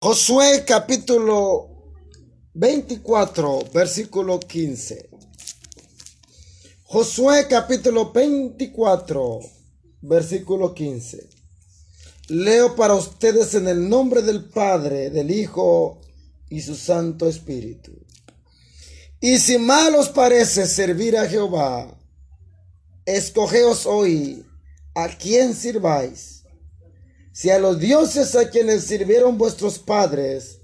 Josué capítulo 24, versículo 15. Josué capítulo 24, versículo 15. Leo para ustedes en el nombre del Padre, del Hijo y su Santo Espíritu. Y si mal os parece servir a Jehová, escogeos hoy a quién sirváis si a los dioses a quienes sirvieron vuestros padres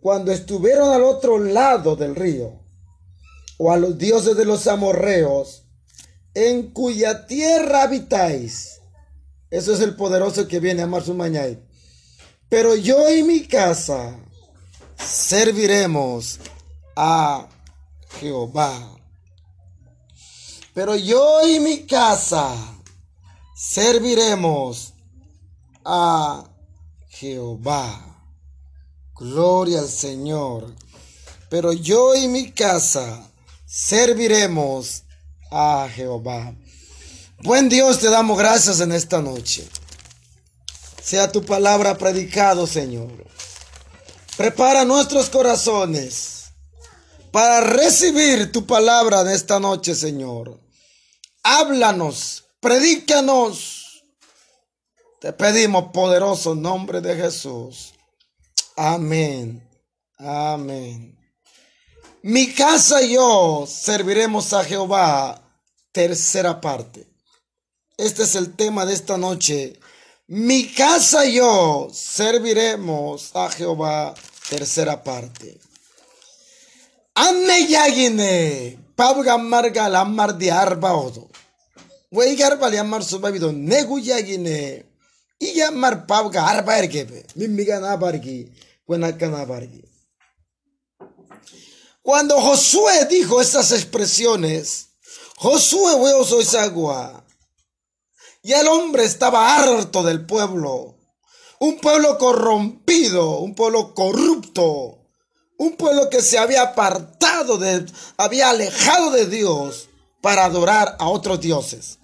cuando estuvieron al otro lado del río, o a los dioses de los amorreos, en cuya tierra habitáis. Eso es el poderoso que viene a mañana. Pero yo y mi casa serviremos a Jehová. Pero yo y mi casa serviremos a Jehová. Gloria al Señor. Pero yo y mi casa serviremos a Jehová. Buen Dios, te damos gracias en esta noche. Sea tu palabra predicado, Señor. Prepara nuestros corazones para recibir tu palabra en esta noche, Señor. Háblanos, predícanos te pedimos poderoso nombre de Jesús. Amén. Amén. Mi casa y yo serviremos a Jehová. Tercera parte. Este es el tema de esta noche. Mi casa y yo serviremos a Jehová. Tercera parte. Anne yagine. Pabga marga la mar de arba odo. Weigar amar su babido. Negu yagine nabargi. nabargi. Cuando Josué dijo estas expresiones, Josué soy agua. Y el hombre estaba harto del pueblo. Un pueblo corrompido, un pueblo corrupto, un pueblo que se había apartado de, había alejado de Dios para adorar a otros dioses.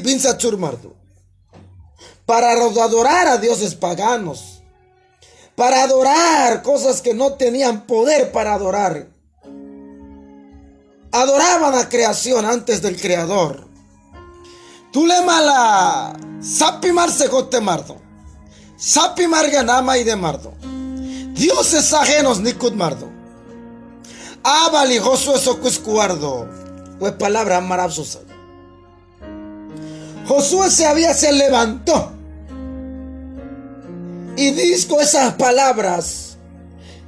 Pinza churmardo. Para adorar a dioses paganos. Para adorar cosas que no tenían poder para adorar. Adoraban a creación antes del creador. Dule mala. Sapi marsegote mardo. Sapi marganama y de mardo. Dioses ajenos nikud mardo. Abali Josué Socuescuardo. Pues palabra maravillosa. Josué se había, se levantó. Y dijo esas palabras.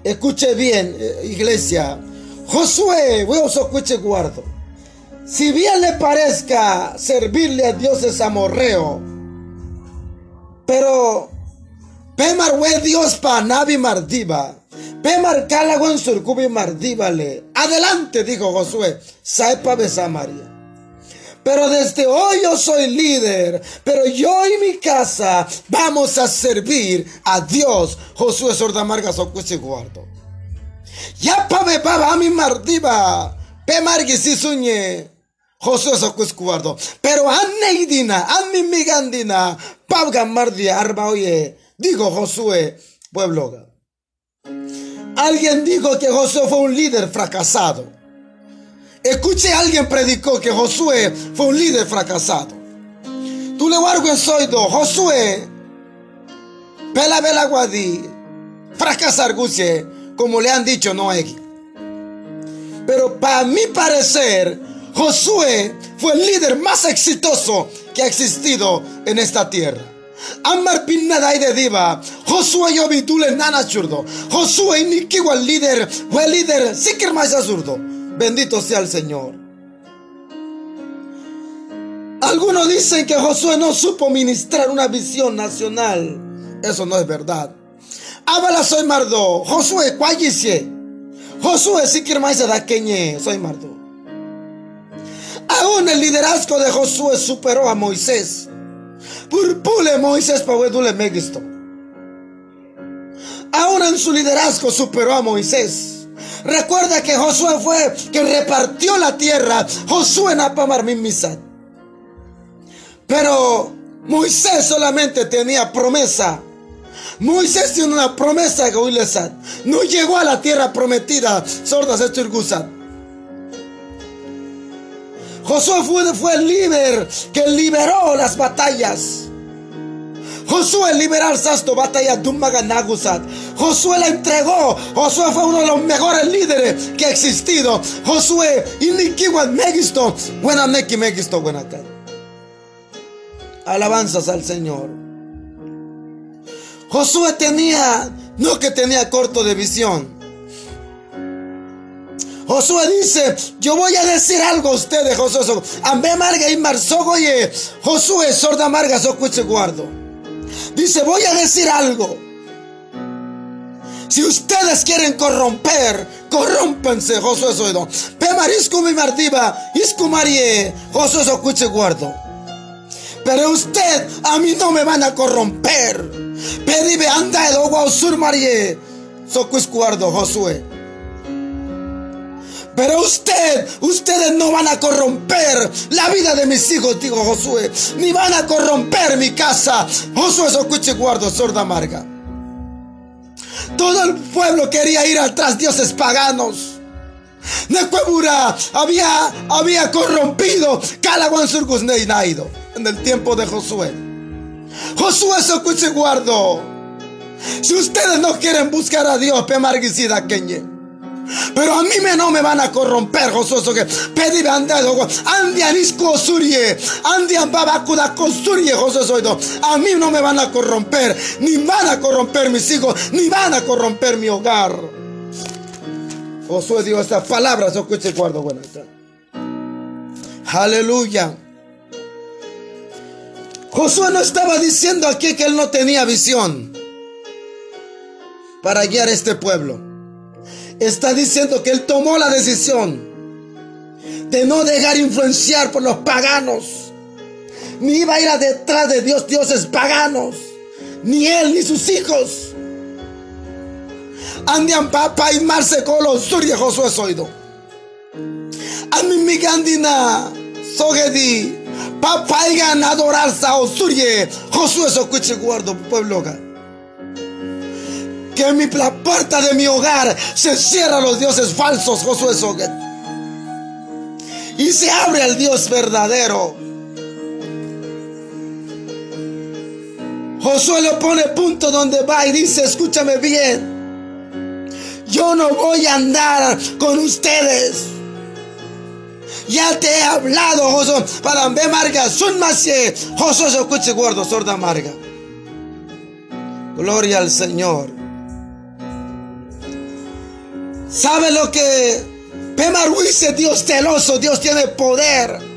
Escuche bien, eh, iglesia. Josué, a guardo. Si bien le parezca servirle a dioses amorreo, pero Pemar Dios pa Navi Mardiva. Pemar Calaguan Surcubi Mardívale. Adelante, dijo Josué. Saipa Samaria. Pero desde hoy yo soy líder. Pero yo y mi casa vamos a servir a Dios. Josué Sordamarga Socuche Guardo. Ya pabe baba mi mardiva. Pemargi suñe. Josué Socuche Guardo. Pero anneidina, mi migandina. Pabga mardia arba oye. Dijo Josué, pueblo. Alguien dijo que Josué fue un líder fracasado. Escuche, alguien predicó que Josué fue un líder fracasado. Tú le en soido, Josué, pela bela guadi, fracasar guche, como le han dicho no hay. Pero para mi parecer, Josué fue el líder más exitoso que ha existido en esta tierra. Amar nada de diva. Josué yo vitule nana churdo. Josué ni el líder, fue líder, sí que más absurdo. Bendito sea el Señor. Algunos dicen que Josué no supo ministrar una visión nacional. Eso no es verdad. Abala soy mardo. Josué, cuállese. Josué sí que más da queñe. Soy mardo. Aún el liderazgo de Josué superó a Moisés. Purpule Moisés para megisto. Aún en su liderazgo superó a Moisés. Recuerda que Josué fue quien repartió la tierra. Josué Napamar Misad. Pero Moisés solamente tenía promesa. Moisés tiene una promesa que no llegó a la tierra prometida. Sordas esto Josué fue, fue el líder que liberó las batallas. Josué liberar sasto batalla Dumaganagusat. Josué la entregó. Josué fue uno de los mejores líderes que ha existido. Josué iniquiwan megisto. Buena neki megisto buena Alabanzas al Señor. Josué tenía, no que tenía corto de visión. Josué dice, yo voy a decir algo a ustedes, Josué. Ambe marga y marzogoye. Josué, sorda marga, socuche guardo. Dice, voy a decir algo. Si ustedes quieren corromper, corrómpense, Josué Soido. Pemarisco mi martiva, iscumarie, Josué Socuche guardo. Pero usted, a mí no me van a corromper. Pedibe anda el agua sur marie, Socuche guardo, Josué. Pero usted, ustedes no van a corromper la vida de mis hijos, dijo Josué. Ni van a corromper mi casa. Josué escuche guardo, sorda amarga. Todo el pueblo quería ir atrás dioses paganos. Necuebura había, había corrompido Calaguan Neinaido en el tiempo de Josué. Josué escuche guardo. Si ustedes no quieren buscar a Dios, Pemarguisida Keñe. Pero a mí me no me van a corromper, Josué. Que pedí andado, andianisco surie, andian babacuda costurie, Josué. A mí no me van a corromper, ni van a corromper mis hijos, ni van a corromper mi hogar. Josué dio estas palabras, escuche guardo buena. Aleluya. Josué no estaba diciendo aquí que él no tenía visión para guiar este pueblo está diciendo que él tomó la decisión de no dejar influenciar por los paganos. Ni iba a ir a detrás de Dios, dioses paganos. Ni él ni sus hijos. Andian papa y marse colo surya Josué soido. mi migandina sogedi. Papa y adorar sao surye. Josué socuche guardo pueblo que en mi, la puerta de mi hogar se cierra los dioses falsos, Josué Soget. Y se abre al Dios verdadero. Josué lo pone punto donde va y dice, escúchame bien. Yo no voy a andar con ustedes. Ya te he hablado, Josué. Para ver marga, son más Josué se escuche gordo, sorda amarga. Gloria al Señor. ¿Sabe lo que Pemar dice? Dios celoso, Dios tiene poder.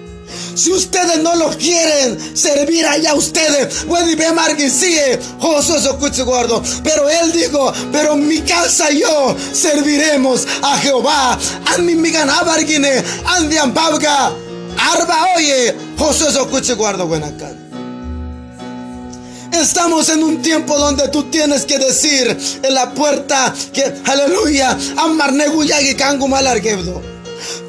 Si ustedes no lo quieren servir allá ustedes, sigue Josué guardo. Pero él dijo, pero mi casa y yo serviremos a Jehová. Anmi migan abargine, andian babga, arba oye, Josué guardo buenacan. Estamos en un tiempo donde tú tienes que decir en la puerta que, aleluya, y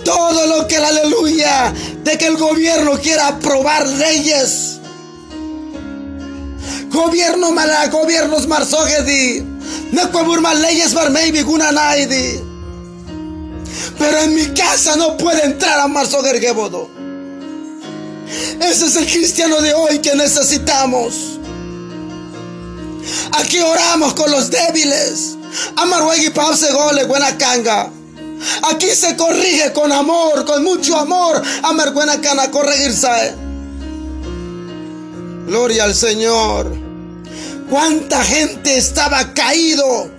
Todo lo que, aleluya, de que el gobierno quiera aprobar leyes. Gobierno mala, gobiernos. No más leyes naidi. Pero en mi casa no puede entrar a Marzoger Ese es el cristiano de hoy que necesitamos. Aquí oramos con los débiles. Amaruegi pause gole buena canga. Aquí se corrige con amor, con mucho amor. Amar buena cana corregirse. Gloria al Señor. Cuánta gente estaba caído.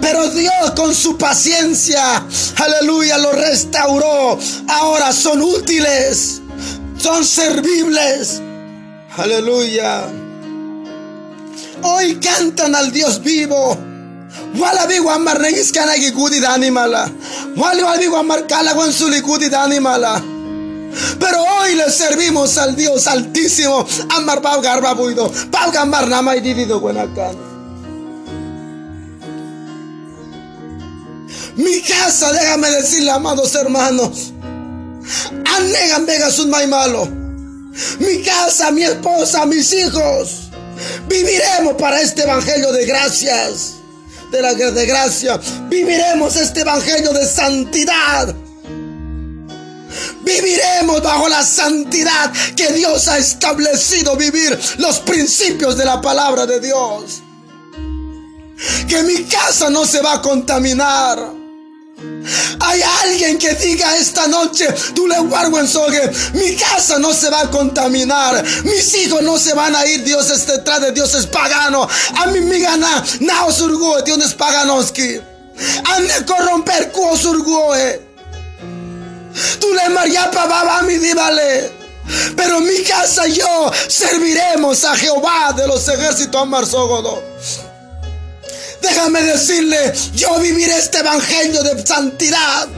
Pero Dios con su paciencia, aleluya, lo restauró. Ahora son útiles, son servibles. Aleluya. Hoy cantan al Dios vivo. Wala bi mar negis kana gi gudi dani mala. Wali wali mar kala wan suli gudi. Pero hoy le servimos al Dios altísimo. Amar pau garba buido. Pau gamar nama y divido buenacan. Mi casa, déjame decirle, amados hermanos. Anegan vegas un malo. Mi casa, mi esposa, mis hijos. Viviremos para este evangelio de gracias. De la gracia. Viviremos este evangelio de santidad. Viviremos bajo la santidad que Dios ha establecido vivir los principios de la palabra de Dios. Que mi casa no se va a contaminar. Hay alguien que diga esta noche, tú le mi casa no se va a contaminar, mis hijos no se van a ir, Dios es detrás de Dios es pagano, a mí me gana, nao surgue, Dios es paganoski, ande corromper cuo surgue, tú le mariapa baba mi díbale. Pero mi casa y yo serviremos a Jehová de los ejércitos Amarzogodo. Déjame decirle, yo viviré este evangelio de santidad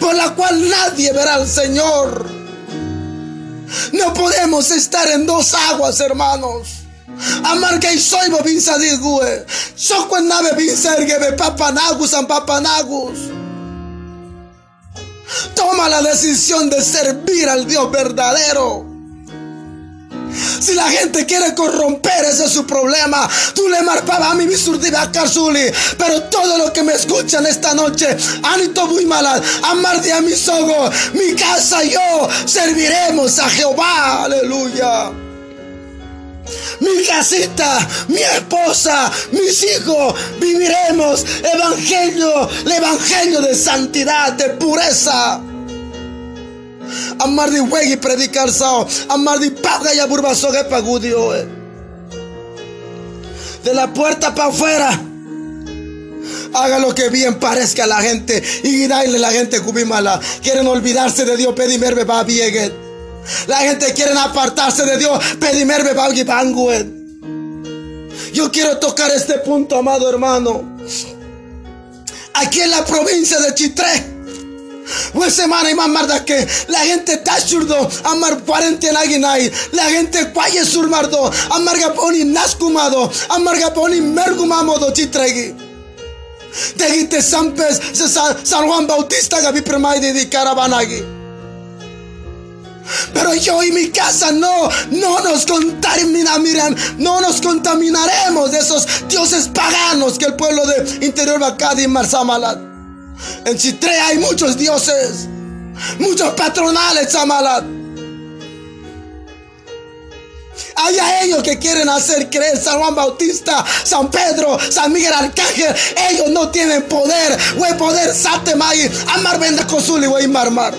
por la cual nadie verá al Señor. No podemos estar en dos aguas, hermanos. Amarga y soy bobin sadigüe. Soco en nave bin sergebe papanagus an papanagus. Toma la decisión de servir al Dios verdadero. Si la gente quiere corromper, ese es su problema. Tú le marpaba a mi Karsuli. Pero todo lo que me escuchan esta noche, Anito muy malad, amar de a mi sogo, mi casa y yo serviremos a Jehová. Aleluya. Mi casita, mi esposa, mis hijos, viviremos evangelio, el evangelio de santidad, de pureza. Amar de y predicar sao. Amar de paga y aburbaso que pagudio. De la puerta para afuera. Haga lo que bien parezca a la gente. Y dale la gente cubimala. Quieren olvidarse de Dios. Pedimerme va bien. La gente quiere apartarse de Dios. Pedimerme va bien. Yo quiero tocar este punto, amado hermano. Aquí en la provincia de Chitré pues semana y más marda que la gente está surdo, amar parente naginai, la gente cuaye surmardo, amarga poni nascumado, amarga poni mergumamodo chitregi. Degite Sampes, San Juan Bautista gabi permai de caravanagi. Pero yo y mi casa no, no nos contaminarán, no nos contaminaremos de esos dioses paganos que el pueblo de interior Bacadi y Marsamalat. En Chitre hay muchos dioses, muchos patronales, Samalat. Hay a ellos que quieren hacer creer San Juan Bautista, San Pedro, San Miguel Arcángel. Ellos no tienen poder. Güey, poder, satemay, amar venda consuli, güey, marmar.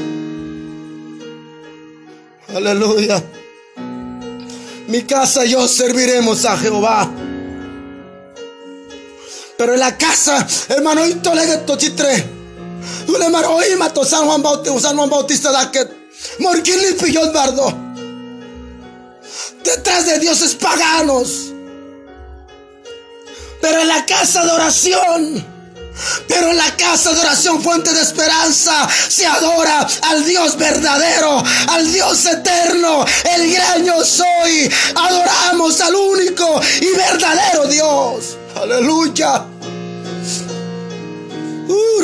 Aleluya. Mi casa yo serviremos a Jehová. Pero en la casa, hermano, tolegueto chitre. le hoy mató San Juan Bautista, San Juan Bautista da que morquili pillón bardo. Detrás de dioses paganos. Pero en la casa de oración. Pero en la casa de oración, fuente de esperanza, se adora al Dios verdadero, al Dios eterno, el gran yo soy. Adoramos al único y verdadero Dios. Aleluya. Uh,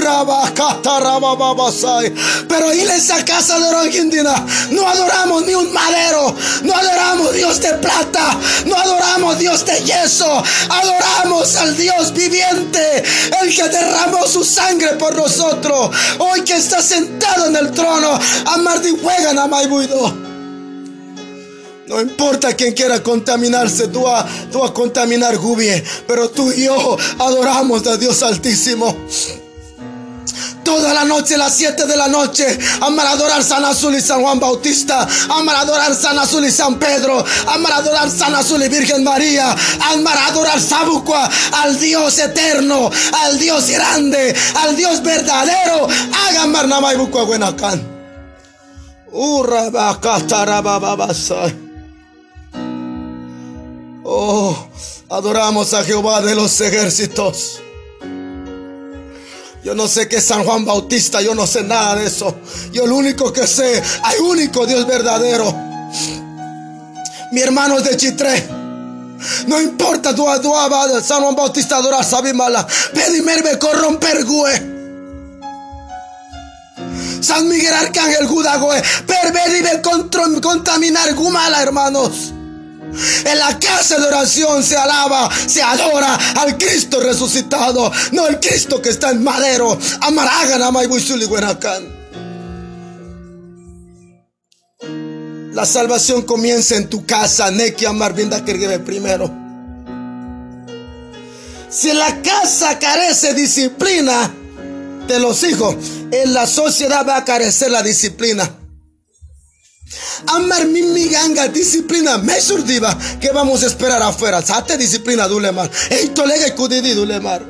Pero en esa casa de Argentina no adoramos ni un madero, no adoramos Dios de plata, no adoramos Dios de yeso, adoramos al Dios viviente, el que derramó su sangre por nosotros, hoy que está sentado en el trono, amar de juegan a Maibuido. No importa quien quiera contaminarse, tú vas a, a contaminar Gubie, pero tú y yo adoramos a Dios Altísimo. Toda la noche, las 7 de la noche, amar adorar San Azul y San Juan Bautista, amar adorar San Azul y San Pedro, amar adorar San Azul y Virgen María, amar adorar Sabucua, al Dios eterno, al Dios grande, al Dios verdadero. Hagan Marnamay Bucua Buenacan. Oh, adoramos a Jehová de los ejércitos. Yo no sé qué es San Juan Bautista, yo no sé nada de eso. Yo lo único que sé, hay único Dios verdadero. Mi hermano es de Chitré. No importa tu de San Juan Bautista adorar mala. Pedimerme corromper gue. San Miguel Arcángel Judagoe, perver y contaminar Gumala, hermanos. En la casa de oración se alaba, se adora al Cristo resucitado, no el Cristo que está en madero. La salvación comienza en tu casa, Neki Amar primero. Si la casa carece disciplina de los hijos, en la sociedad va a carecer la disciplina. Amar mi ganga disciplina me surdiva que vamos a esperar afuera. Sate disciplina dulemar. Ey tolega y kudidi dulemar.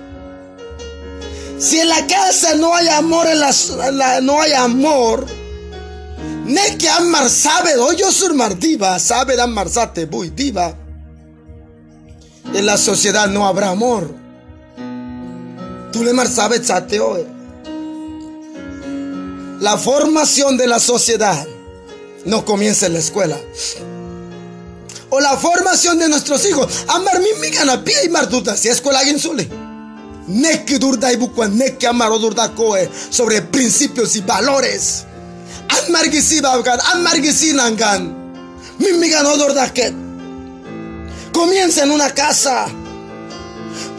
Si en la casa no hay amor, en la, no hay amor, ne que amar sabe, yo surmar diva, sabe amar sate buy diva. En la sociedad no habrá amor. Dulemar sabe sate hoy. La formación de la sociedad no comienza en la escuela. O la formación de nuestros hijos. Amar mi migana pia y marduta si escuela alguien sule. Neki durda y bucua neki amaro durda sobre principios y valores. Amargisi babgan, amargisi nangan. Mi migana durda que. Comienza en una casa.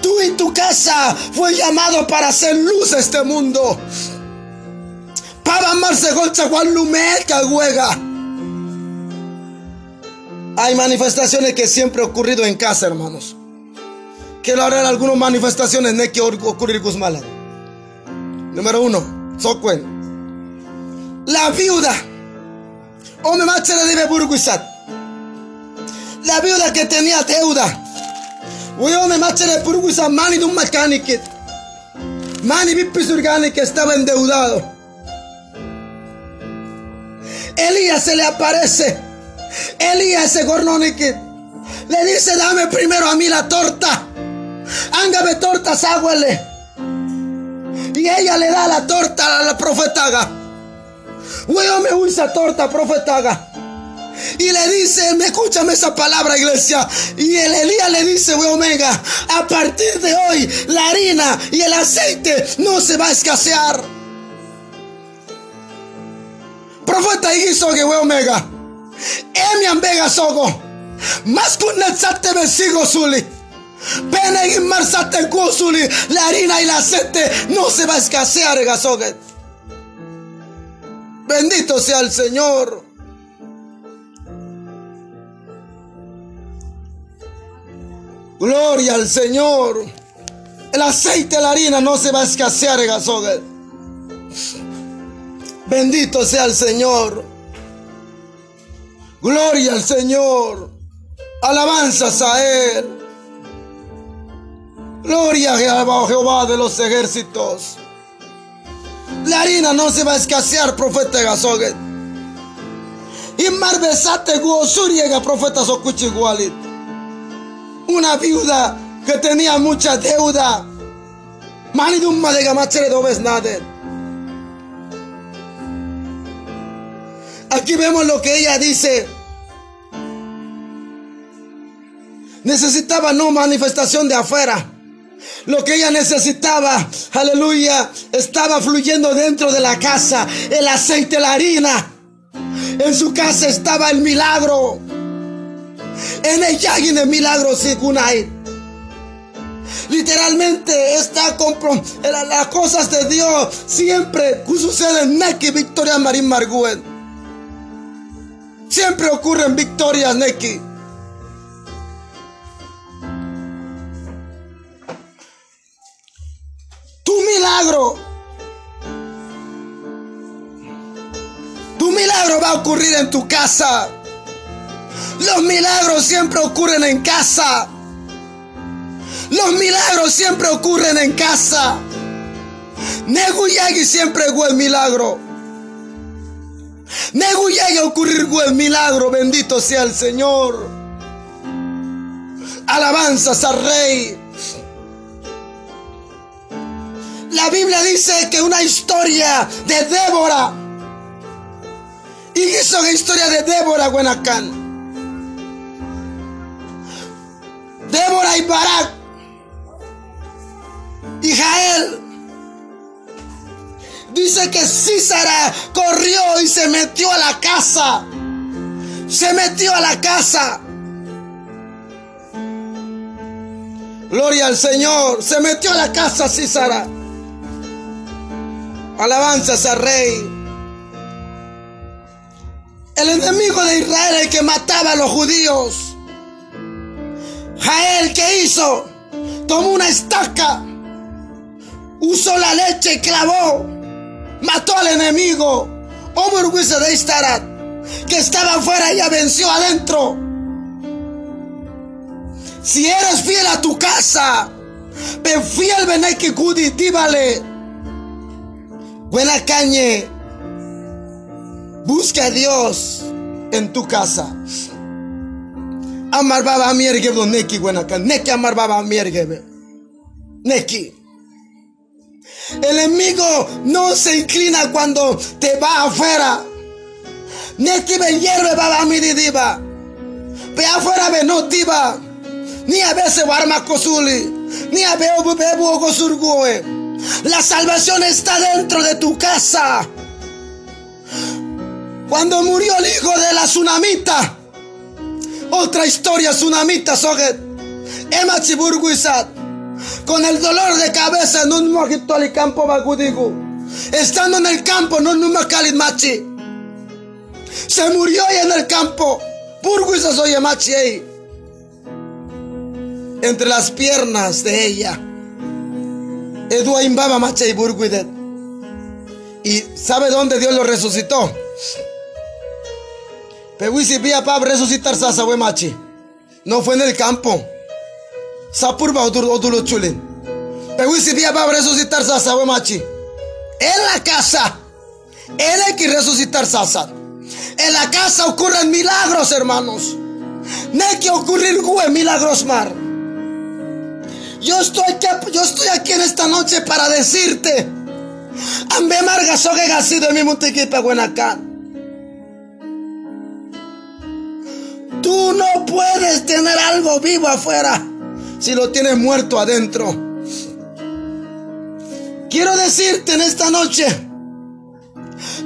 Tú y tu casa fue llamado para hacer luz a este mundo. Para amarse golcha que huega. Hay manifestaciones que siempre han ocurrido en casa, hermanos. Quiero hablar algunas manifestaciones de que ocurrir Guzmala. Número uno, Sokwen. La viuda. Ome machere debe burguisat. La viuda que tenía deuda. Ome machere burguisat mani de un mecánico. Mani vipis que estaba endeudado. Elías se le aparece Elías ese gornonique le dice, dame primero a mí la torta. Ángame tortas, águale. Y ella le da la torta a la profetaga. Me usa torta, profetaga. Y le dice, me escúchame esa palabra, iglesia. Y el Elías le dice, we omega, a partir de hoy la harina y el aceite no se va a escasear. Profeta hizo que we omega. Emian Vega Sogo. Más con Netzate Besigo Zuli. Pene y Marsate Zuli. La harina y el aceite no se va a escasear, Gasoget. Bendito sea el Señor. Gloria al Señor. El aceite la harina no se va a escasear, Gasoget. Bendito sea el Señor. Gloria al Señor. Alabanzas a Él. Gloria a Jehová de los ejércitos. La harina no se va a escasear, profeta Gasoget. Y marbesate guosuriega, profeta Sokuchigualit. Una viuda que tenía mucha deuda. Manidumma de gamachere dobes nada. Aquí vemos lo que ella dice. Necesitaba no manifestación de afuera. Lo que ella necesitaba, aleluya, estaba fluyendo dentro de la casa. El aceite, la harina. En su casa estaba el milagro. En ella y en el milagro hay. Literalmente está las cosas de Dios siempre suceden. Neki Victoria Marín Marguen. Siempre ocurren victorias, Neki. Milagro. Tu milagro va a ocurrir en tu casa. Los milagros siempre ocurren en casa. Los milagros siempre ocurren en casa. Neguyagi siempre fue el milagro. A ocurrir el milagro, bendito sea el Señor. Alabanzas al Rey. La Biblia dice que una historia de Débora. Y hizo la historia de Débora Guenacán. Débora y Barak. Y Jael Dice que Císara corrió y se metió a la casa. Se metió a la casa. Gloria al Señor. Se metió a la casa Císara. Alabanzas al rey. El enemigo de Israel, el que mataba a los judíos. Jael, ¿qué hizo? Tomó una estaca, usó la leche y clavó, mató al enemigo. Omurguisa de Istarat, que estaba afuera ya venció adentro. Si eres fiel a tu casa, ven fiel que Kudi, díbale. Buena cañe. Busca a Dios en tu casa. Amar baba mierge do neki buenakan. Neki amar baba mierge. Neki. El enemigo no se inclina cuando te va afuera. Neki me hierve baba mi diva. Ve afuera ve no diva. Ni a veces arma cosuli. Ni a veo bebo cosurgue. La salvación está dentro de tu casa. Cuando murió el hijo de la tsunamita. Otra historia tsunamita, Soget. Emma Chiburguisat. Con el dolor de cabeza, no al campo bagudigu. Estando en el campo, no machi. Se murió en el campo. Entre las piernas de ella. ¿Y sabe dónde Dios lo resucitó? Pewisi pia pab resucitar sasa. No fue en el campo. Sapurba odulo chulin. Pewisi pia pab resucitar sasa machi. En la casa. Él hay que resucitar sasa. En la casa ocurren milagros, hermanos. No hay que ocurrir milagros mar. Yo estoy, aquí, yo estoy aquí en esta noche para decirte. Ambe marga soge gasido mi muntiquipa buenacán. Tú no puedes tener algo vivo afuera si lo tienes muerto adentro. Quiero decirte en esta noche,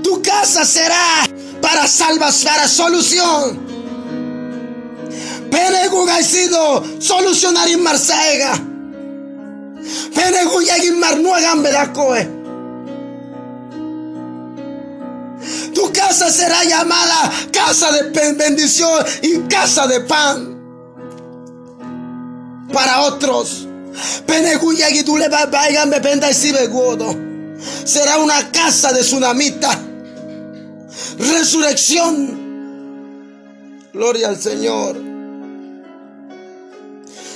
tu casa será para salvación, para solución. Peneguga sido solucionar en Marsaega. Bedacoe. Tu casa será llamada casa de bendición y casa de pan. Para otros. Será una casa de tsunamita. Resurrección. Gloria al Señor.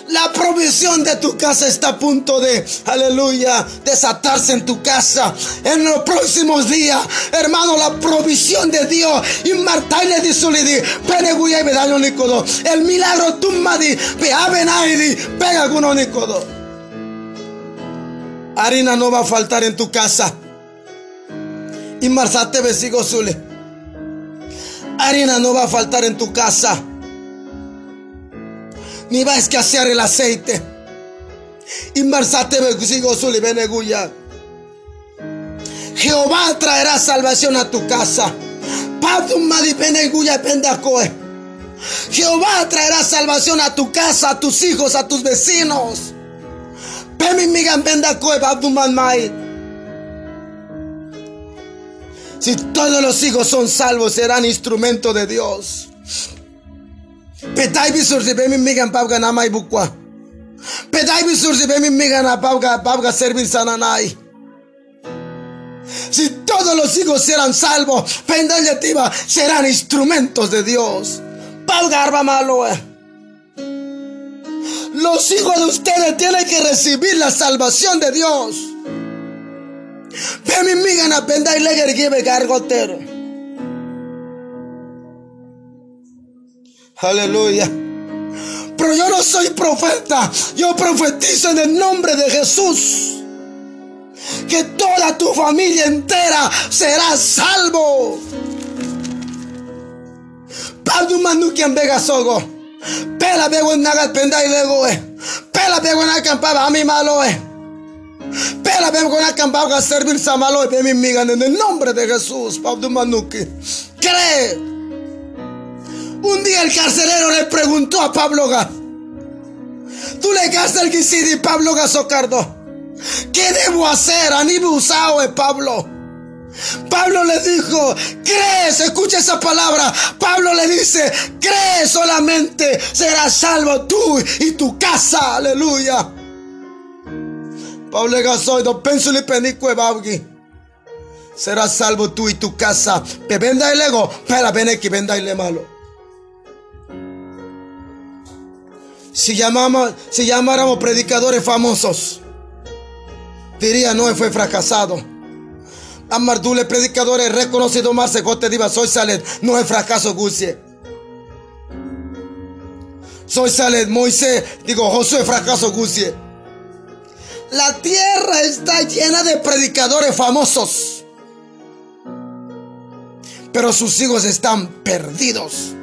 La provisión de tu casa está a punto de, aleluya, desatarse en tu casa. En los próximos días, hermano, la provisión de Dios. Y Martaile di solidi, peneguya y medallo nicodo. El milagro tumadi, peabenaidi, pega con nicodo. Harina no va a faltar en tu casa. Y marzate besigo sule. Harina no va a faltar en tu casa ni va a escasear el aceite. Jehová traerá salvación a tu casa. Jehová traerá salvación a tu casa, a tus hijos, a tus vecinos. Si todos los hijos son salvos, serán instrumento de Dios. Petai bisur si bemi migan pabga namai bukwa. Petai bisur si bemi migan pabga pabga servir sananai. Si todos los hijos serán salvos, pendallativa serán instrumentos de Dios. Pabga arba malo. Eh. Los hijos de ustedes tienen que recibir la salvación de Dios. Migan pendai leger give. Aleluya. Pero yo no soy profeta. Yo profetizo en el nombre de Jesús. Que toda tu familia entera será salvo. Padu manukian vega sogo. Pela bego nagat penda y lego. Pela bego en acampaba a mi malo. Pela ven con la cambauga a servir samalo y mi migan en el nombre de Jesús. Pablo Manuki. Cree. Un día el carcelero le preguntó a Pablo Gas. Tú le gastas el guisidi Pablo Gasocardo. ¿Qué debo hacer? Aníbal usado de Pablo. Pablo le dijo, crees, escucha esa palabra. Pablo le dice, cree solamente, serás salvo tú y tu casa. Aleluya. Pablo gasoido, penso li penicue babgi. Serás salvo tú y tu casa. Pe venda el ego, para bene que venda el malo. Si, llamáramos predicadores famosos, diría no fue fracasado. Amardule predicadores reconocido más se diva soy Salet, no es fracaso Gucie. Soy Salet, Moisés, digo Josué fracaso Gucie. La tierra está llena de predicadores famosos. Pero sus hijos están perdidos.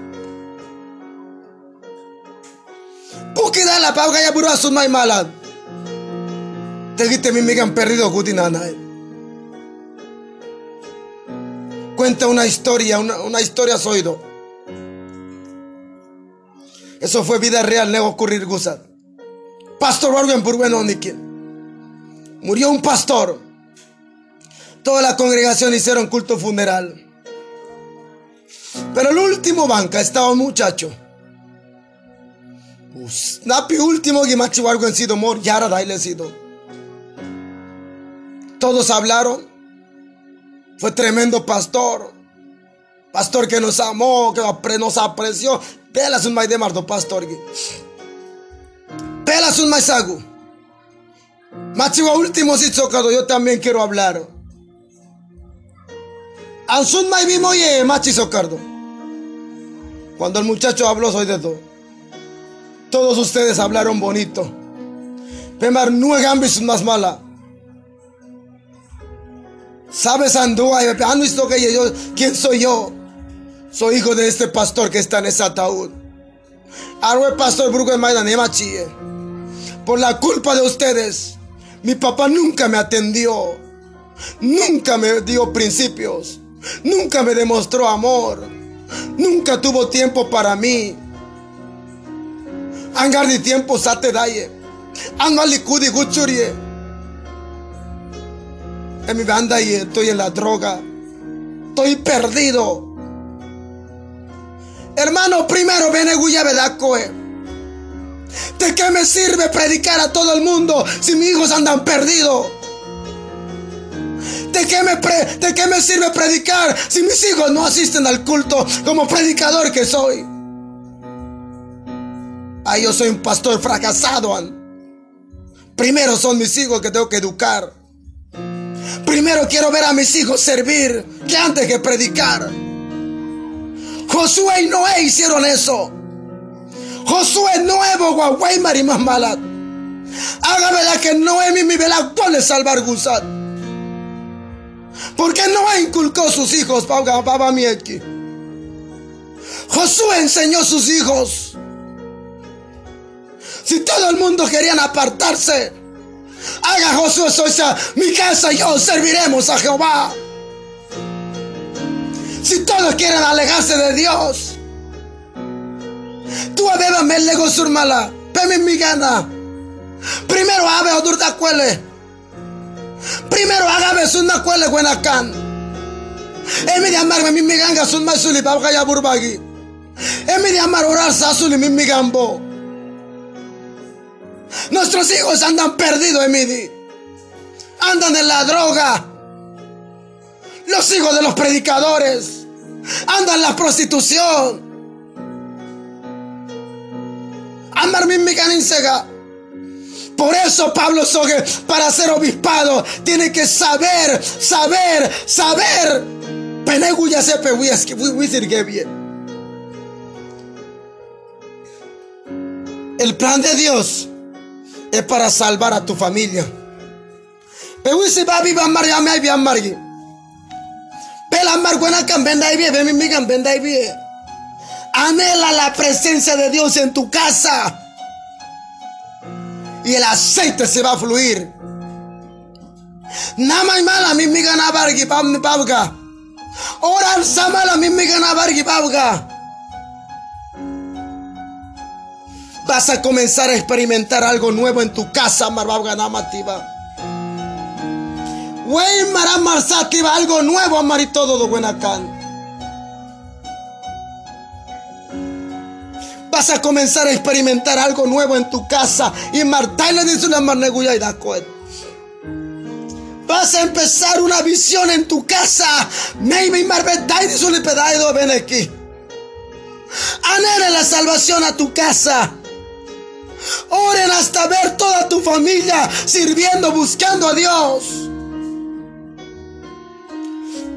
Qué da la pauga ya burua sun mai mala. Te gite mi migan perdido gutinana. Cuenta una historia, una, una historia soido. Eso fue vida real, no ocurrir gusat. Pastor Organ bueno Murió un pastor. Toda la congregación hicieron culto funeral. Pero el último banca estaba un muchacho Napi último que algo en sido mor yara daile sido. Todos hablaron. Fue tremendo pastor. Pastor que nos amó, que nos apreció. Pelas un de mardo pastor. Pelas un maisagu. Machiwa último si chocado, yo también quiero hablar. Ansun mai vimo ye machi socardo. Cuando el muchacho habló soy de todo. Todos ustedes hablaron bonito. Pemar es más mala. ¿Sabes andúa? ¿Han visto que yo? ¿Quién soy yo? Soy hijo de este pastor que está en ese ataúd. Pastor de Por la culpa de ustedes, mi papá nunca me atendió. Nunca me dio principios. Nunca me demostró amor. Nunca tuvo tiempo para mí. De tiempo sate daye. Angalikudi guchurie. En mi banda y estoy en la droga. Estoy perdido. Hermano, primero ven coe. ¿De qué me sirve predicar a todo el mundo si mis hijos andan perdidos? ¿De me ¿De qué me sirve predicar si mis hijos no asisten al culto como predicador que soy? Yo soy un pastor fracasado. Primero son mis hijos que tengo que educar. Primero quiero ver a mis hijos servir que antes que predicar. Josué y Noé hicieron eso. Josué nuevo, guay, y más malat. Hágame la que Noé mi vela pone salvar gusat. Porque Noé inculcó sus hijos, Josué enseñó a sus hijos. Si todo el mundo querían apartarse, haga Josué Sosa, mi casa y yo serviremos a Jehová. Si todos quieren alejarse de Dios, tú beba me lego surmala, peme mi gana. Primero ave odur da cuele. Primero hágame una cuele buena can. Emi de amarme mi miganga sun masuli babga ya burbagi. Emi de amar orar sasuli mi migambo. Nuestros hijos andan perdidos, Emidi. Andan en la droga. Los hijos de los predicadores andan en la prostitución. Amar mi Por eso Pablo Sogue, para ser obispado, tiene que saber, saber, saber. Peneguya sepe. El plan de Dios es para salvar a tu familia. Pero si va a vivir María, me hay María. Pela marguana cambenda y bien, mi amiga cambenda y bien. Anhela la presencia de Dios en tu casa. Y el aceite se va a fluir. Nama mala mi miga na bargi pam pabga. Oral samala mi miga na bargi Vas a comenzar a experimentar algo nuevo en tu casa, Marbabga Namativa. Wey Maramasativa, algo nuevo, Maritodo de Buenacán. Vas a comenzar a experimentar algo nuevo en tu casa. Y Marta le dice una y da Vas a empezar una visión en tu casa. Maybe Marbetai dice un pedaido ven aquí. Anhela la salvación a tu casa. Oren hasta ver toda tu familia sirviendo, buscando a Dios.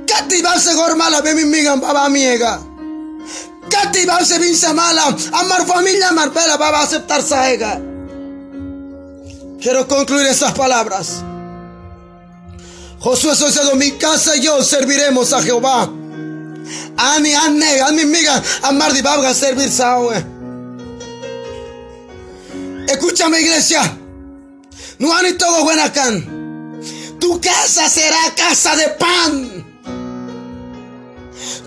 Kati va a mala, ve mi miga, baba miega. Kati a mala, amar familia, Marbella, va a aceptar saega. Quiero concluir esas palabras. Josué soy mi casa y yo serviremos a Jehová. Ani, ane, ani, miga, amar di babga servir saue. Escúchame iglesia. Todo acá. Tu casa será casa de pan.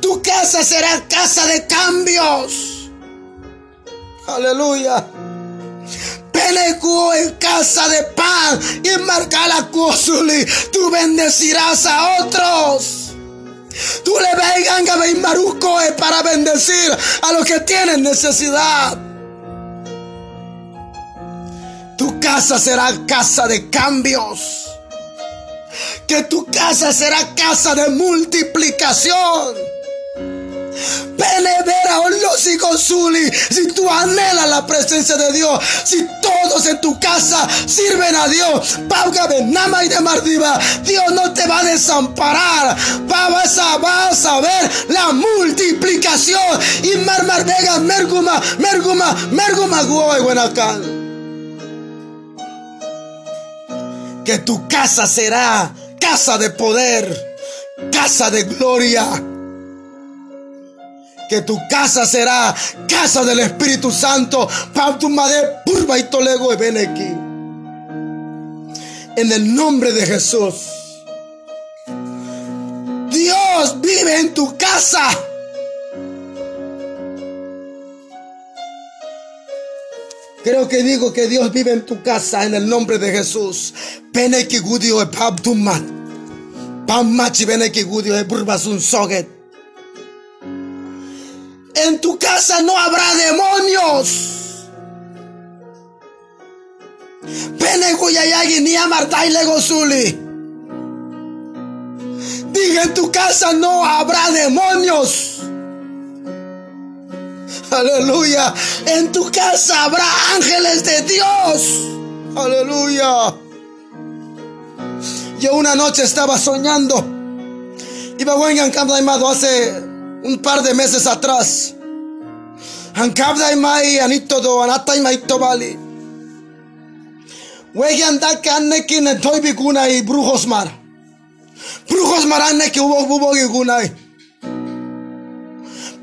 Tu casa será casa de cambios. Aleluya. Penecu en casa de pan y marca la. Tú bendecirás a otros. Tú le vengan a maruco para bendecir a los que tienen necesidad. Casa será casa de cambios. Que tu casa será casa de multiplicación. Penevera oh, Zuli. Si tú anhelas la presencia de Dios, si todos en tu casa sirven a Dios, Pauga Nama y de Mardiva, Dios no te va a desamparar. Vas a, ver la multiplicación. Y Mar Vega, Merguma, Merguma, Merguma, Guay, Buenacán. Que tu casa será casa de poder, casa de gloria. Que tu casa será casa del Espíritu Santo. madre, purva y tolego ven aquí. En el nombre de Jesús. Dios vive en tu casa. Creo que digo que Dios vive en tu casa en el nombre de Jesús. Que gudio e pabtumat. Pamachi bene que gudio e burbasun soget. En tu casa no habrá demonios. Pene guyayagi ni amartai legosuli. Diga en tu casa no habrá demonios. Aleluya. En tu casa habrá ángeles de Dios. Aleluya. Yo una noche estaba soñando. Iba a Camp hace un par de meses atrás. Ankabdaimai anito do anataimai tobali. Wegan da kannekin toibi kunai brujos mar. Brujos marane que hubo hubo.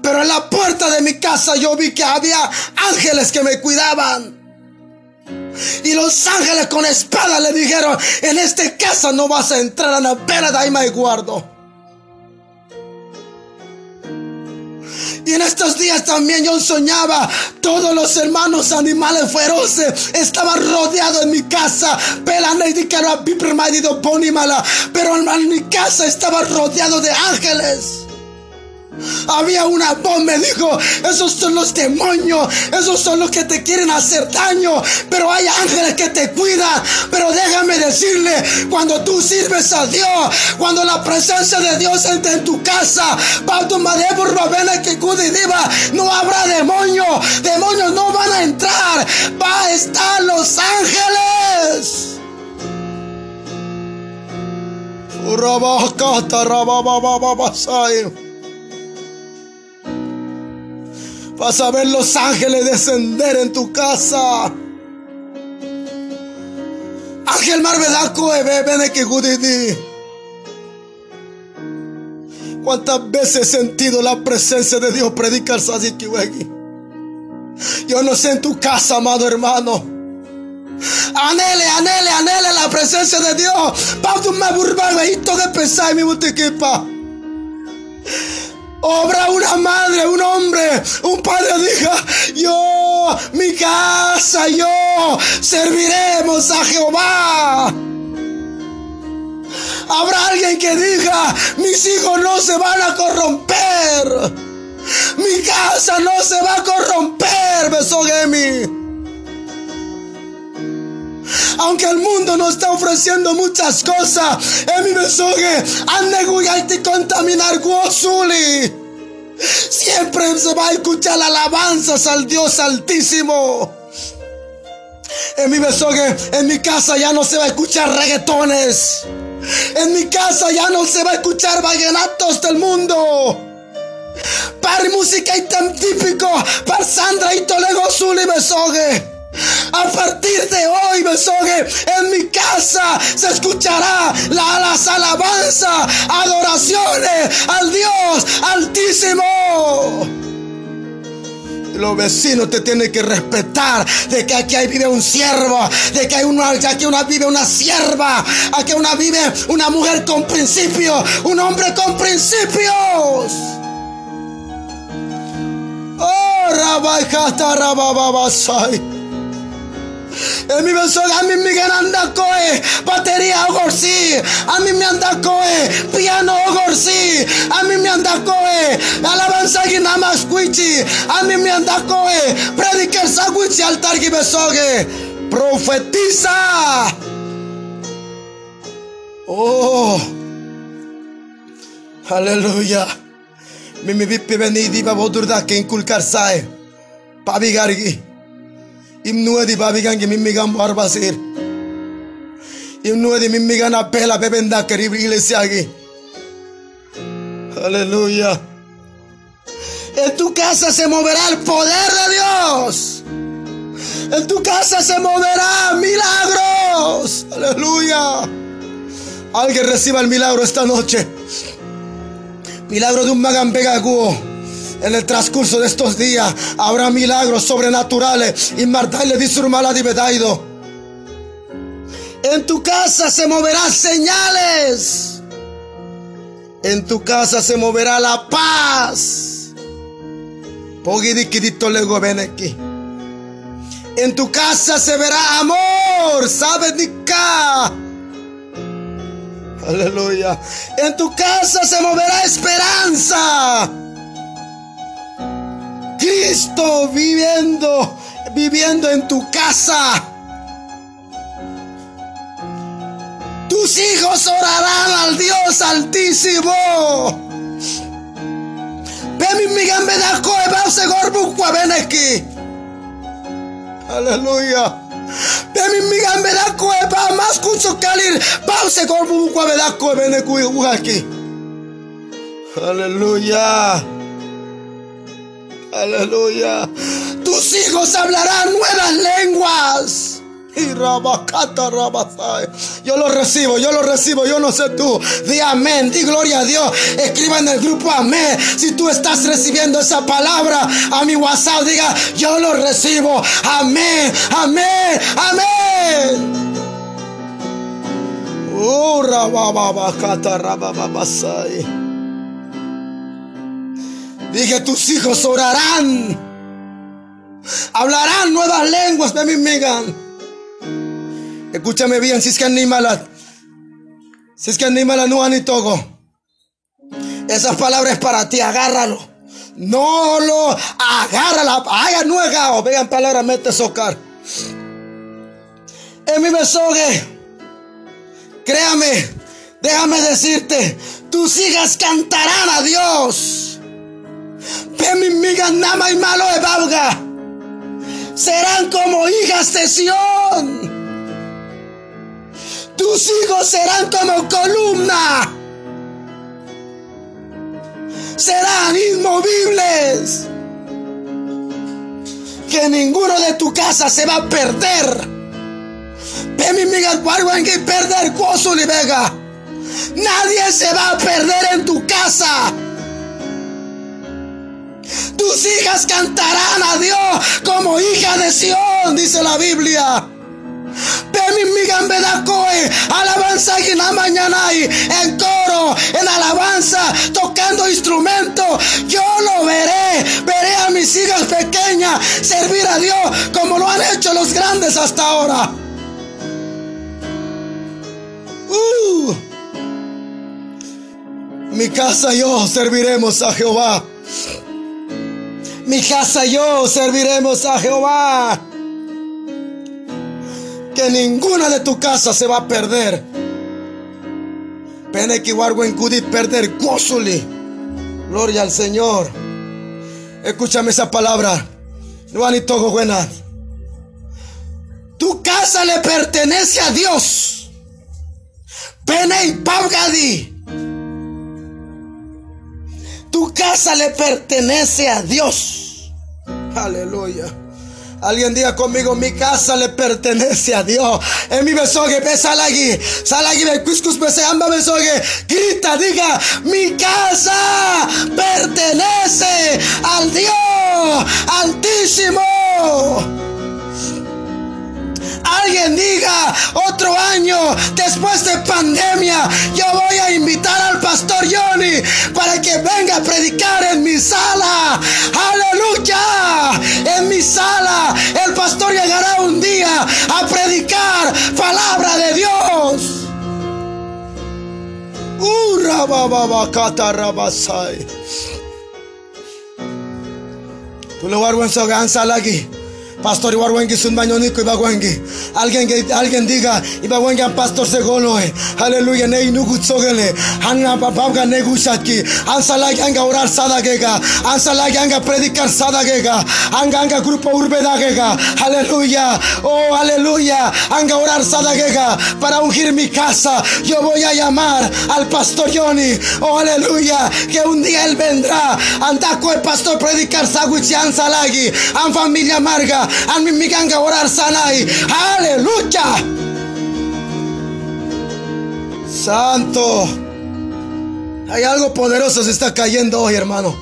Pero en la puerta de mi casa yo vi que había ángeles que me cuidaban. Y los ángeles con espada le dijeron, en esta casa no vas a entrar a la pera de ahí me guardo. Y en estos días también yo soñaba, todos los hermanos animales feroces estaban rodeados en mi casa. Pero en mi casa estaba rodeado de ángeles. Había una voz, me dijo, esos son los demonios, esos son los que te quieren hacer daño, pero hay ángeles que te cuidan. Pero déjame decirle, cuando tú sirves a Dios, cuando la presencia de Dios entra en tu casa, no habrá demonios, demonios no van a entrar, va a estar los ángeles. Vas a ver los ángeles descender en tu casa. Ángel Marvedaco, ven que gudidi. ¿Cuántas veces he sentido la presencia de Dios predicar Yo no sé en tu casa, amado hermano. Anele, anele, anele la presencia de Dios. Pausa un burba, que pensáis, mi butiquipa. Obra una madre, un hombre, un padre diga, yo, mi casa, yo, serviremos a Jehová. Habrá alguien que diga, mis hijos no se van a corromper. Mi casa no se va a corromper, Besogemi. Aunque el mundo nos está ofreciendo muchas cosas, en mi besogue, ande contaminar guosuli. Siempre se va a escuchar alabanzas al Dios Altísimo. En mi en mi casa ya no se va a escuchar reggaetones. En mi casa ya no se va a escuchar vallenatos del mundo. Para música y tan típico, para Sandra y Toledo Zuli besogue. A partir de hoy, Besogue, en mi casa se escuchará la, las alabanzas, adoraciones al Dios Altísimo. Los vecinos te tienen que respetar de que aquí vive un siervo, de que hay una, aquí una vive una sierva, aquí una vive una mujer con principios, un hombre con principios. Oh, E mi beso a mí me anda coe, batería ogorsi, a mí me anda piano ogorsi, a mí me anda alabanza más cuichi, a mí me anda coe, saguichi altar que besogue, profetiza. Oh, aleluya. Mimi vipi veni diva bodurda que inculcar sae, pavigargi. Imnuedi babigangi mimmigan barbasir imnuedi mimmigan apela bebenda karibi iglesiagi aleluya. En tu casa se moverá el poder de Dios. En tu casa se moverá milagros. Aleluya. Alguien reciba el milagro esta noche. Milagro de un magan pegaguo en el transcurso de estos días habrá milagros sobrenaturales. Y Marta le dice Bedaido. En tu casa se moverán señales. En tu casa se moverá la paz. En tu casa se verá amor. ¿Sabes, Nika? Aleluya. En tu casa se moverá esperanza. Cristo viviendo, viviendo en tu casa. Tus hijos orarán al Dios Altísimo. Aleluya. Bemi migan bedako e ba mas kucho kalir bause gorbu kwa bedako e beneku aquí. Aleluya. Aleluya. Tus hijos hablarán nuevas lenguas. Y rabacata rabasai. Yo lo recibo, yo lo recibo, yo no sé tú. Di amén, di gloria a Dios. Escriba en el grupo amén. Si tú estás recibiendo esa palabra a mi WhatsApp, diga, yo lo recibo. Amén, amén, amén. Oh, rababacata rababasai. Dije, tus hijos orarán. Hablarán nuevas lenguas de mi Megan. Escúchame bien, si es que la Si es que la no ni togo. Esas palabras para ti, agárralo. No lo agárrala. Haga nueva o vean palabras, mete socar. En mi besogue. Créame, déjame decirte, tus hijas cantarán a Dios migas nama y malo de serán como hijas de Sión. Tus hijos serán como columna. Serán inmovibles. Que ninguno de tu casa se va a perder. mi migas que perder gozo vega. Nadie se va a perder cantarán a Dios como hija de Sión, dice la Biblia. alabanza y en mañana en coro, en alabanza, tocando instrumento. Yo lo veré, veré a mis hijas pequeñas servir a Dios como lo han hecho los grandes hasta ahora. Uh. Mi casa y yo serviremos a Jehová. Mi casa y yo serviremos a Jehová. Que ninguna de tu casa se va a perder. Pene que perder gozuli. Gloria al Señor. Escúchame esa palabra. Todo buena. Tu casa le pertenece a Dios. Pene y Pavgadi. Tu casa le pertenece a Dios. Aleluya. Alguien diga conmigo, mi casa le pertenece a Dios. En mi besogue, ve salagi, salagi, ve cuscus, se amba besogue. Grita, diga, mi casa pertenece al Dios altísimo. Alguien diga otro año después de pandemia, yo voy a invitar al pastor Johnny para que venga a predicar en mi sala. Aleluya. En mi sala el pastor llegará un día a predicar palabra de Dios. Uh, Tú lo vas a aquí. Pastor Ibarwengi sun bañonico Ibarwengi. Alguien alguien diga Ibarwengi pastor segono. Aleluya ne inugut sogele. Hanga babga ne gushatki. Ansalagi anga orar sadagega. Ansalagi anga predicar sadagega. Anga anga grupo urbedagega. Aleluya. Oh, aleluya. Anga orar sadagega para ungir mi casa. Yo voy a llamar al pastor Johnny. Oh, aleluya. Que un día él vendrá. Anda el pastor predicar saguchi ansalagi. An familia amarga a orar sanai. Aleluya. Santo. Hay algo poderoso se está cayendo hoy, hermano.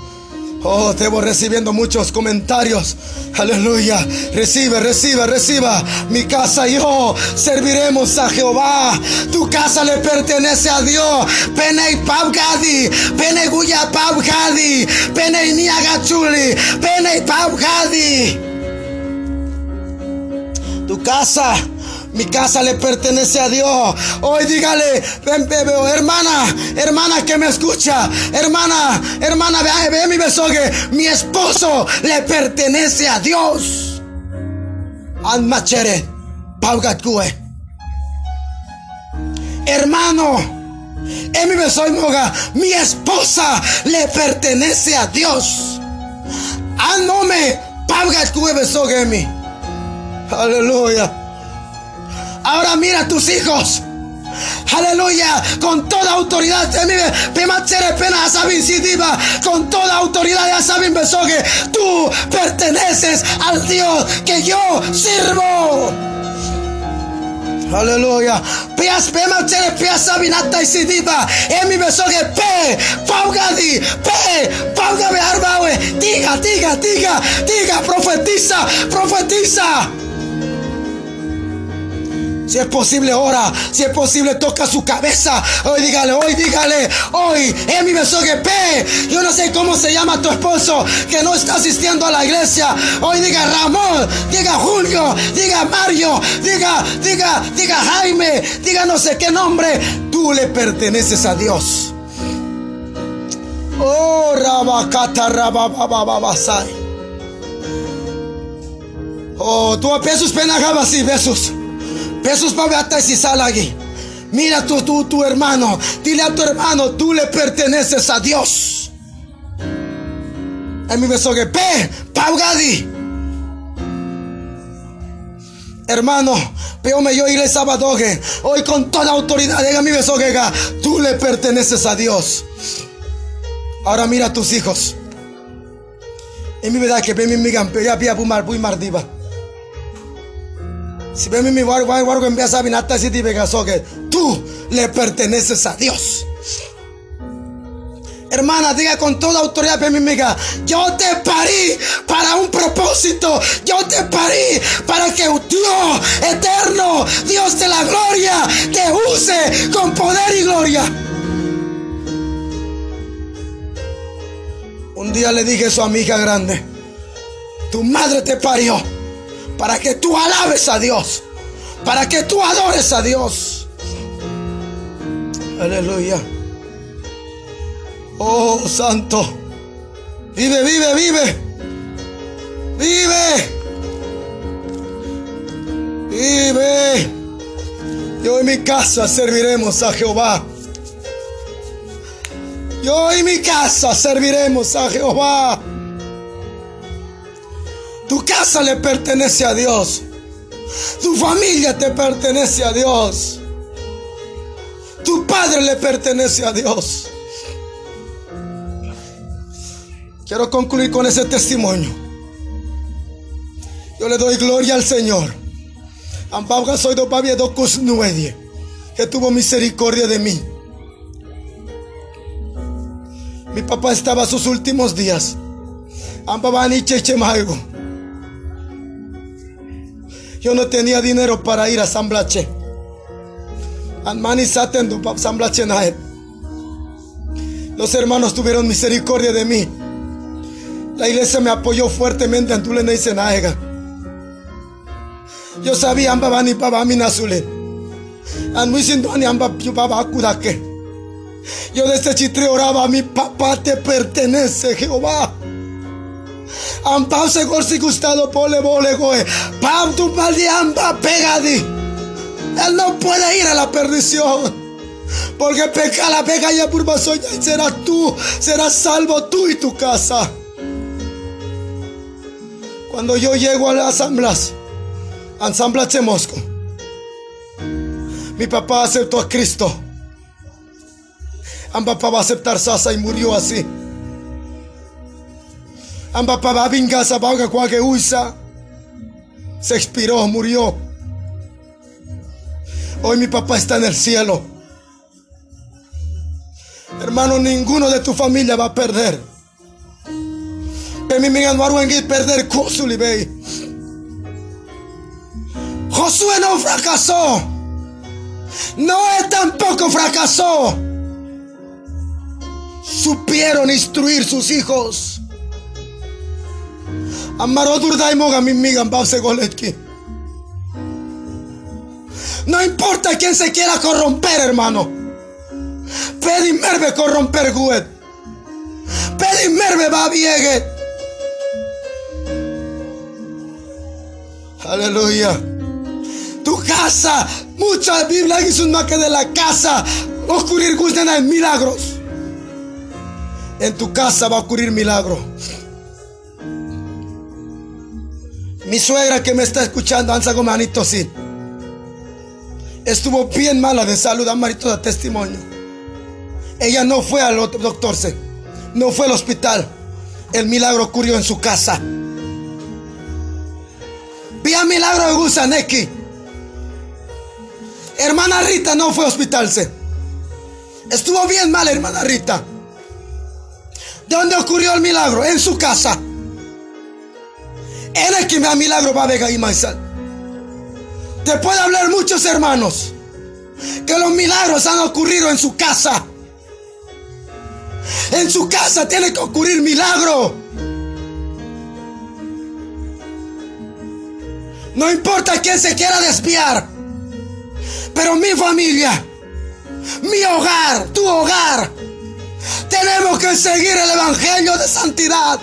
Oh, te voy recibiendo muchos comentarios. Aleluya. Recibe, recibe, reciba. Mi casa y yo serviremos a Jehová. Tu casa le pertenece a Dios. Penei Pabgadi. Penei Guya Pabgadi. Penei Niagachuli. Penei Pabgadi tu casa. Mi casa le pertenece a Dios. Hoy dígale, ven, bebé, hermana, hermana que me escucha, hermana, hermana, ve, ve mi besogue. Mi esposo le pertenece a Dios. Anmachere, paugatkue. Hermano, en mi besoy moga, mi esposa le pertenece a Dios. Anome, paugatkue besogue mi. Aleluya. Ahora mira a tus hijos. Aleluya, con toda autoridad, con toda autoridad, ya saben, que tú perteneces al Dios que yo sirvo. Aleluya. Pias pema tere pias sabinata y sidiba. Emi besoge pe. Paugadi. Pe. Paugabe arbawe. Diga, diga, diga. Diga. Profetiza. Profetiza. Si es posible, ora. Si es posible, toca su cabeza. Hoy dígale, hoy dígale, hoy, mi pe. Yo no sé cómo se llama tu esposo que no está asistiendo a la iglesia. Hoy diga Ramón, diga Julio, diga Mario, diga, diga, diga Jaime, diga no sé qué nombre. Tú le perteneces a Dios. Oh, rabacata, rababababasai. Oh, tú a pesos penagabas y besos. Pesos y salagi. Mira tú, tú, tu hermano. Dile a tu hermano, tú le perteneces a Dios. En mi beso que pe, paugadi. Hermano, me yo iré sábado hoy con toda autoridad, diga mi beso que tú le perteneces a Dios. Ahora mira a tus hijos. En mi verdad que ve mi amiga, ya pia pumar, muy mardiva. Si ven mi guargo empieza a vinata que tú le perteneces a Dios. Hermana, diga con toda autoridad, mi amiga, yo te parí para un propósito. Yo te parí para que Dios eterno, Dios de la gloria, te use con poder y gloria. Un día le dije a su amiga grande, tu madre te parió para que tú alabes a Dios, para que tú adores a Dios. Aleluya. Oh, santo. Vive, vive, vive. Vive. Vive. Yo en mi casa serviremos a Jehová. Yo en mi casa serviremos a Jehová. Tu casa le pertenece a Dios. Tu familia te pertenece a Dios. Tu padre le pertenece a Dios. Quiero concluir con ese testimonio. Yo le doy gloria al Señor. Soy do que tuvo misericordia de mí. Mi papá estaba sus últimos días. Ampabani cheche Yo no tenía dinero para ir a San Blache. Anmani satendo San Blache Los hermanos tuvieron misericordia de mí. La iglesia me apoyó fuertemente en Tulene y. Yo sabía amba bani papa mi nasule. An muy ni amba papa akudake. Yo desde chitre oraba, mi papá te pertenece, Jehová. Ampau se gustado pole bole goe. Pam tu amba pegadi. Él no puede ir a la perdición. Porque peca la pega ya por y serás tú, serás salvo tú y tu casa. Cuando yo llego a las asambleas, Asamblea de Mosco, mi papá aceptó a Cristo. Mi papá va a aceptar Sasa y murió así. Mi papá va a vingarse a cualquier usa. Se expiró, murió. Hoy mi papá está en el cielo. Hermano, ninguno de tu familia va a perder perder Josué no fracasó. Noé tampoco fracasó. Supieron instruir sus hijos. No importa quién se quiera corromper, hermano. Pedimerme corromper guet. Pedimerme va viegue. Aleluya. Tu casa, mucha Biblia dice un que de la casa ocurrir en milagros. En tu casa va a ocurrir milagro. Mi suegra que me está escuchando, Ansa Gomanito, sí. Estuvo bien mala de salud, Amarito de testimonio. Ella no fue al doctor, no fue al hospital. El milagro ocurrió en su casa. Vía milagro de Gusaneki. Hermana Rita no fue a hospitalse. Estuvo bien mal, hermana Rita. ¿De dónde ocurrió el milagro? En su casa. Él es quien me da milagro, va y Maizal. Te puede hablar muchos hermanos que los milagros han ocurrido en su casa. En su casa tiene que ocurrir milagro. No importa quién se quiera desviar. Pero mi familia, mi hogar, tu hogar, tenemos que seguir el Evangelio de santidad.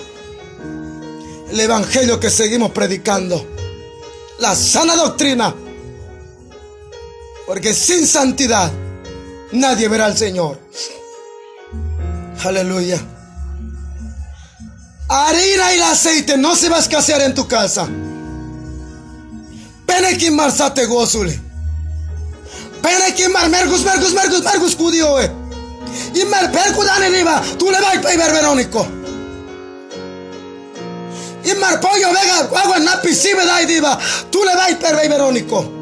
El Evangelio que seguimos predicando. La sana doctrina. Porque sin santidad nadie verá al Señor. Aleluya. Harina y el aceite no se va a escasear en tu casa. Penekin marsate gozule. Penekin mar mergus mergus mergus mergus cudio eh. Y mer percu dane riba, tú le vas a ver Verónico. Y mar pollo vega, agua napi si me da y diva, tú le a ver Verónico.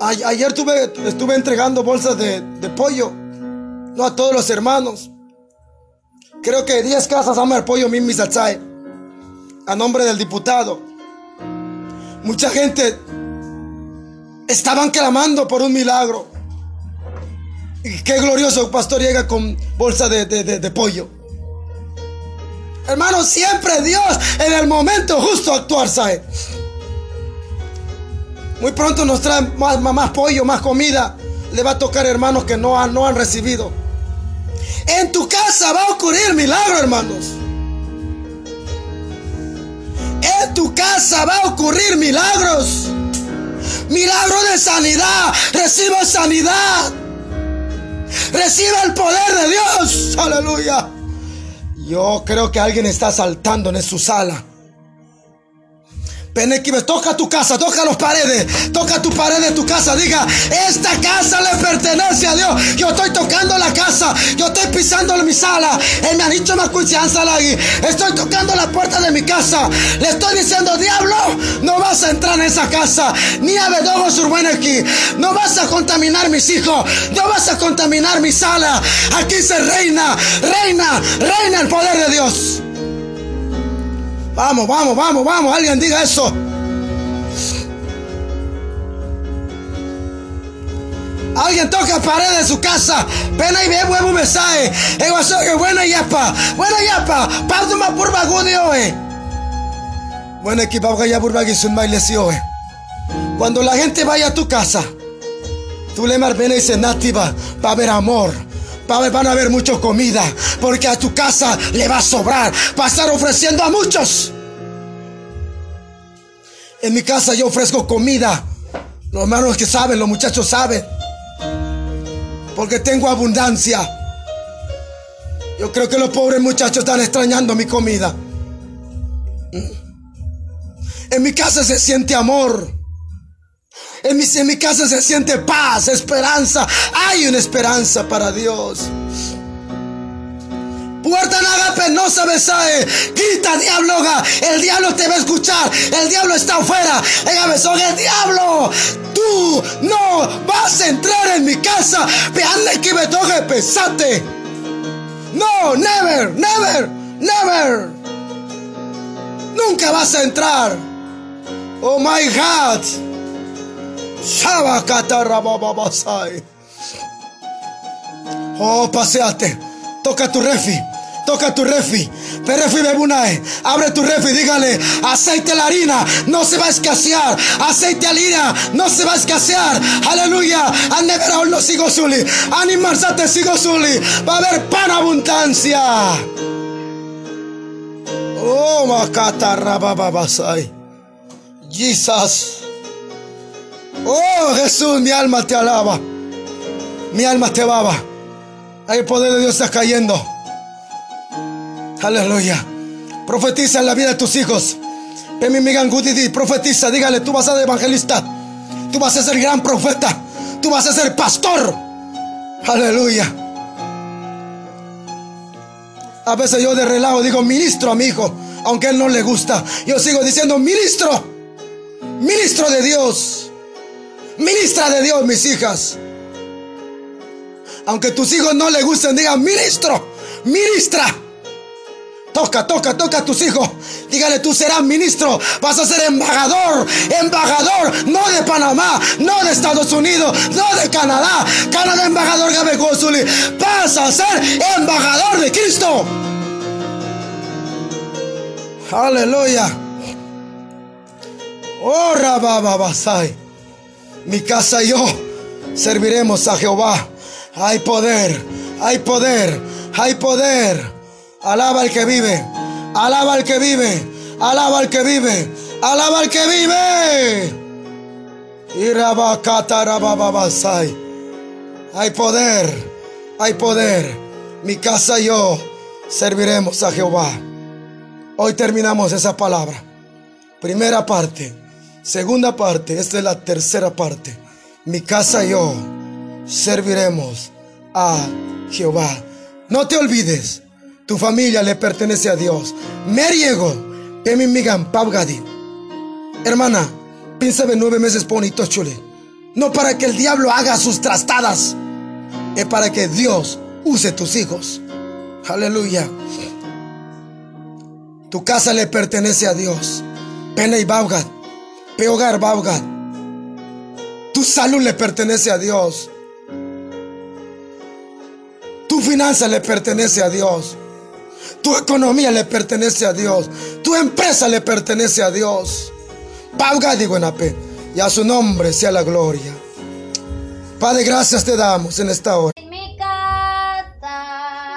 Ayer estuve, entregando bolsas de, pollo, no a todos los hermanos. creo que 10 casas han apoyo mi misatzai a nombre del diputado. Mucha gente estaban clamando por un milagro. Y qué glorioso pastor llega con bolsa de pollo. Hermano, siempre Dios en el momento justo actuar, ¿sabe? Muy pronto nos traen más, más, pollo, más comida. Le va a tocar hermanos que no han, no han recibido. En tu casa va a ocurrir milagro, hermanos. En tu casa va a ocurrir milagros. Milagro de sanidad. Reciba sanidad. Reciba el poder de Dios. Aleluya. Yo creo que alguien está saltando en su sala. Penequibe, toca tu casa, toca las paredes, toca tu pared de tu casa. Diga, esta casa le pertenece a Dios. Yo estoy tocando la casa, yo estoy pisando mi sala. Él me ha dicho más. Estoy tocando la puerta de mi casa. Le estoy diciendo, diablo, no vas a entrar en esa casa. Ni a aquí. No vas a contaminar mis hijos. No vas a contaminar mi sala. Aquí se reina, reina, reina el poder de Dios. Vamos, vamos, vamos, vamos. Alguien diga eso. Alguien toca pared de su casa. Pena y ve huevo mensaje. Que buena yapa. Buena yapa. Más purba gudio, eh. Bueno, equipo ya burba que eh. Cuando la gente vaya a tu casa, tú le marbenes y dice nativa, va a haber amor van a haber mucha comida, porque a tu casa le va a sobrar. Va a estar ofreciendo a muchos. En mi casa yo ofrezco comida. Los hermanos que saben, los muchachos saben. Porque tengo abundancia. Yo creo que los pobres muchachos están extrañando mi comida. En mi casa se siente amor. En mi, en mi casa se siente paz, esperanza. Hay una esperanza para Dios. Puerta agape no se besae. Grita diablo, el diablo te va a escuchar. El diablo está afuera. el diablo. Tú no vas a entrar en mi casa. Veanle que me toque pesate. No, never, never, never. Nunca vas a entrar. Oh my God. Oh, paseate. Toca tu refi. Toca tu refi. Perefi bebunae. Abre tu refi. Dígale. Aceite la harina. No se va a escasear. Aceite la harina. No se va a escasear. Aleluya. Anevera no sigo suli. Animarzate sigo. Va a haber pan abundancia. Oh, makata rabababasai. Jesus. Oh Jesús, mi alma te alaba. Mi alma te baba. El poder de Dios está cayendo. Aleluya. Profetiza en la vida de tus hijos. Profetiza, dígale, tú vas a ser evangelista. Tú vas a ser gran profeta. Tú vas a ser pastor. Aleluya. A veces yo de relajo digo ministro a mi hijo, aunque él no le gusta. Yo sigo diciendo ministro. Ministro de Dios. Ministra de Dios, mis hijas. Aunque tus hijos no le gusten, digan ministro, ministra. Toca, toca, toca a tus hijos. Dígale, tú serás ministro. Vas a ser embajador. Embajador. No de Panamá. No de Estados Unidos. No de Canadá. Canadá, embajador Gabe Gosuli. Vas a ser embajador de Cristo. Aleluya. Oh, Rabababasai. Mi casa y yo serviremos a Jehová. Hay poder, hay poder, hay poder. Alaba al que vive, alaba al que vive, alaba al que vive, alaba al que vive. Hay poder, hay poder. Mi casa y yo serviremos a Jehová. Hoy terminamos esa palabra. Primera parte. Segunda parte, esta es la tercera parte. Mi casa y yo serviremos a Jehová. No te olvides, tu familia le pertenece a Dios. Meriego, migan pavgadi. Hermana, piensa de nueve meses bonito chule. No para que el diablo haga sus trastadas, es para que Dios use tus hijos. Aleluya. Tu casa le pertenece a Dios. Pena y Baugat. Peogar. Tu salud le pertenece a Dios. Tu finanza le pertenece a Dios. Tu economía le pertenece a Dios. Tu empresa le pertenece a Digo en Y a su nombre sea la gloria. Padre, gracias te damos en esta hora.